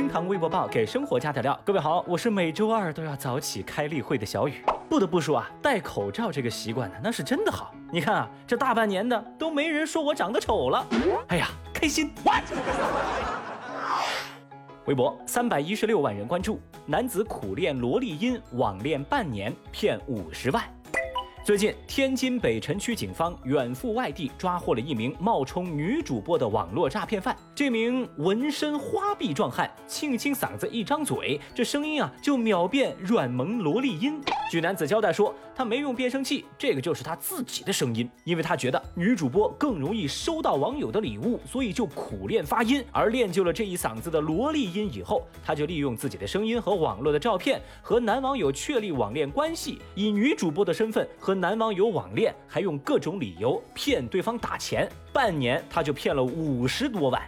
厅堂微博报，给生活加点料。各位好，我是每周二都要早起开例会的小雨。不得不说啊，戴口罩这个习惯呢，那是真的好。你看啊，这大半年的都没人说我长得丑了，哎呀，开心。微博三百一十六万人关注，男子苦练萝莉音，网恋半年骗五十万。最近，天津北辰区警方远赴外地，抓获了一名冒充女主播的网络诈骗犯。这名纹身花臂壮汉，清清嗓子，一张嘴，这声音啊就秒变软萌萝莉音。据男子交代说，他没用变声器，这个就是他自己的声音，因为他觉得女主播更容易收到网友的礼物，所以就苦练发音。而练就了这一嗓子的萝莉音以后，他就利用自己的声音和网络的照片，和男网友确立网恋关系，以女主播的身份和。和男网友网恋，还用各种理由骗对方打钱，半年他就骗了五十多万。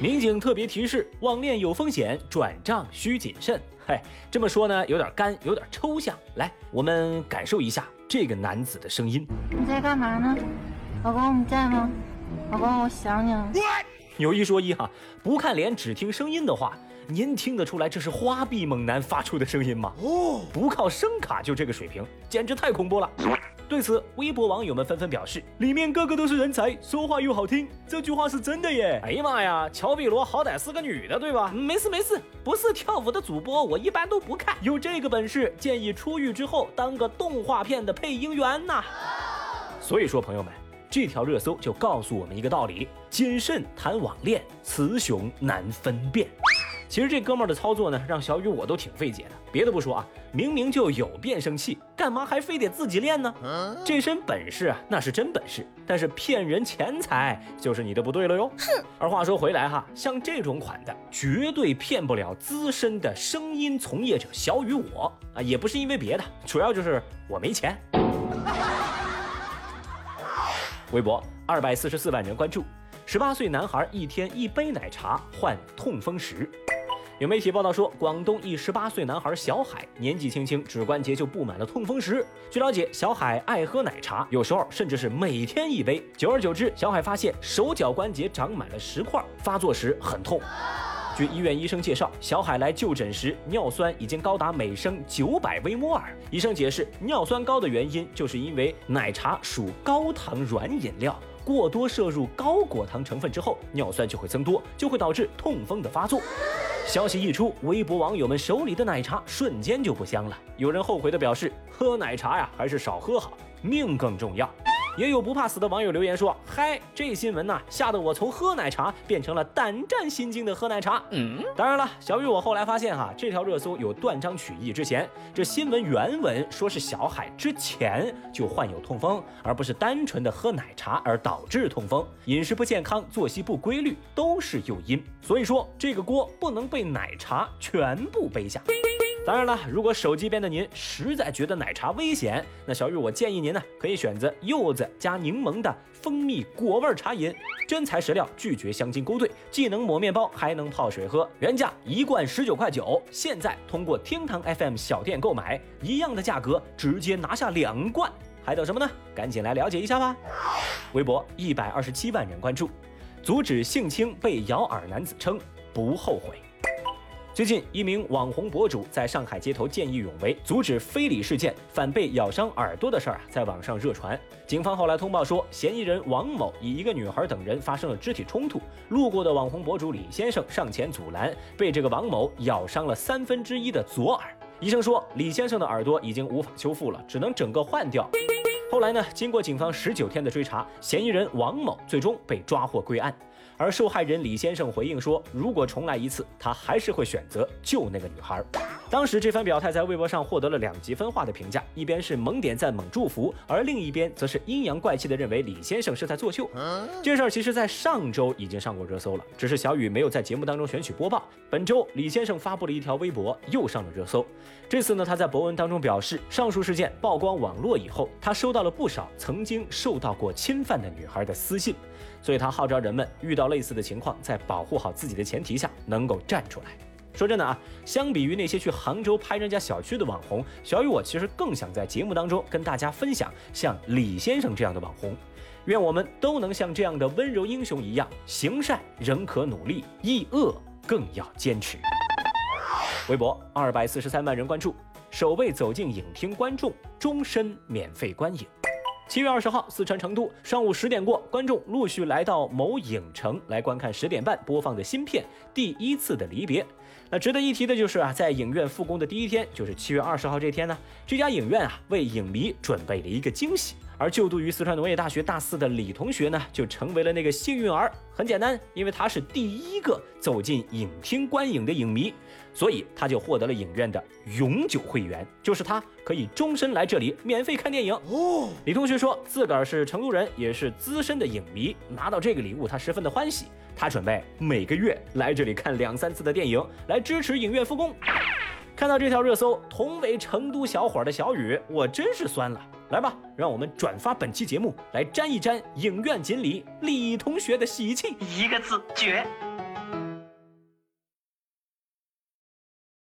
民警特别提示：网恋有风险，转账需谨慎。嘿，这么说呢，有点干，有点抽象。来，我们感受一下这个男子的声音。你在干嘛呢？老公，你在吗？老公，我想你了。有一说一哈，不看脸只听声音的话。您听得出来这是花臂猛男发出的声音吗？哦，不靠声卡就这个水平，简直太恐怖了。对此，微博网友们纷纷表示：“里面个个都是人才，说话又好听，这句话是真的耶！”哎呀妈呀，乔碧罗好歹是个女的，对吧？没事没事，不是跳舞的主播，我一般都不看。有这个本事，建议出狱之后当个动画片的配音员呐。所以说，朋友们，这条热搜就告诉我们一个道理：谨慎谈网恋，雌雄难分辨。其实这哥们儿的操作呢，让小雨我都挺费解的。别的不说啊，明明就有变声器，干嘛还非得自己练呢？这身本事啊，那是真本事，但是骗人钱财就是你的不对了哟。哼。而话说回来哈，像这种款的，绝对骗不了资深的声音从业者小雨我啊，也不是因为别的，主要就是我没钱。微博二百四十四万人关注，十八岁男孩一天一杯奶茶换痛风石。有媒体报道说，广东一十八岁男孩小海年纪轻轻，指关节就布满了痛风石。据了解，小海爱喝奶茶，有时候甚至是每天一杯。久而久之，小海发现手脚关节长满了石块，发作时很痛。据医院医生介绍，小海来就诊时尿酸已经高达每升九百微摩尔。医生解释，尿酸高的原因就是因为奶茶属高糖软饮料。过多摄入高果糖成分之后，尿酸就会增多，就会导致痛风的发作。消息一出，微博网友们手里的奶茶瞬间就不香了。有人后悔的表示：“喝奶茶呀，还是少喝好，命更重要。”也有不怕死的网友留言说：“嗨，这新闻呐，吓得我从喝奶茶变成了胆战心惊的喝奶茶。”嗯，当然了，小雨我后来发现哈，这条热搜有断章取义之嫌。这新闻原文说是小海之前就患有痛风，而不是单纯的喝奶茶而导致痛风。饮食不健康、作息不规律都是诱因，所以说这个锅不能被奶茶全部背下。当然了，如果手机边的您实在觉得奶茶危险，那小玉我建议您呢，可以选择柚子加柠檬的蜂蜜果味茶饮，真材实料，拒绝香精勾兑，既能抹面包，还能泡水喝。原价一罐十九块九，现在通过厅堂 FM 小店购买，一样的价格直接拿下两罐，还等什么呢？赶紧来了解一下吧。微博一百二十七万人关注，阻止性侵被咬耳男子称不后悔。最近，一名网红博主在上海街头见义勇为，阻止非礼事件，反被咬伤耳朵的事儿啊，在网上热传。警方后来通报说，嫌疑人王某与一个女孩等人发生了肢体冲突，路过的网红博主李先生上前阻拦，被这个王某咬伤了三分之一的左耳。医生说，李先生的耳朵已经无法修复了，只能整个换掉。后来呢？经过警方十九天的追查，嫌疑人王某最终被抓获归案。而受害人李先生回应说：“如果重来一次，他还是会选择救那个女孩。”当时这番表态在微博上获得了两极分化的评价，一边是猛点赞、猛祝福，而另一边则是阴阳怪气的认为李先生是在作秀。这事儿其实，在上周已经上过热搜了，只是小雨没有在节目当中选取播报。本周李先生发布了一条微博，又上了热搜。这次呢，他在博文当中表示，上述事件曝光网络以后，他收到了不少曾经受到过侵犯的女孩的私信，所以他号召人们遇遇到类似的情况，在保护好自己的前提下，能够站出来。说真的啊，相比于那些去杭州拍人家小区的网红，小雨我其实更想在节目当中跟大家分享像李先生这样的网红。愿我们都能像这样的温柔英雄一样，行善仍可努力，抑恶更要坚持。微博二百四十三万人关注，首位走进影厅观众终身免费观影。七月二十号，四川成都上午十点过，观众陆续来到某影城来观看十点半播放的新片《第一次的离别》。那值得一提的就是啊，在影院复工的第一天，就是七月二十号这天呢，这家影院啊为影迷准备了一个惊喜。而就读于四川农业大学大四的李同学呢，就成为了那个幸运儿。很简单，因为他是第一个走进影厅观影的影迷，所以他就获得了影院的永久会员，就是他可以终身来这里免费看电影。哦，李同学说自个儿是成都人，也是资深的影迷，拿到这个礼物他十分的欢喜。他准备每个月来这里看两三次的电影，来支持影院复工。看到这条热搜，同为成都小伙的小雨，我真是酸了。来吧，让我们转发本期节目，来沾一沾影院锦鲤李同学的喜气。一个字绝。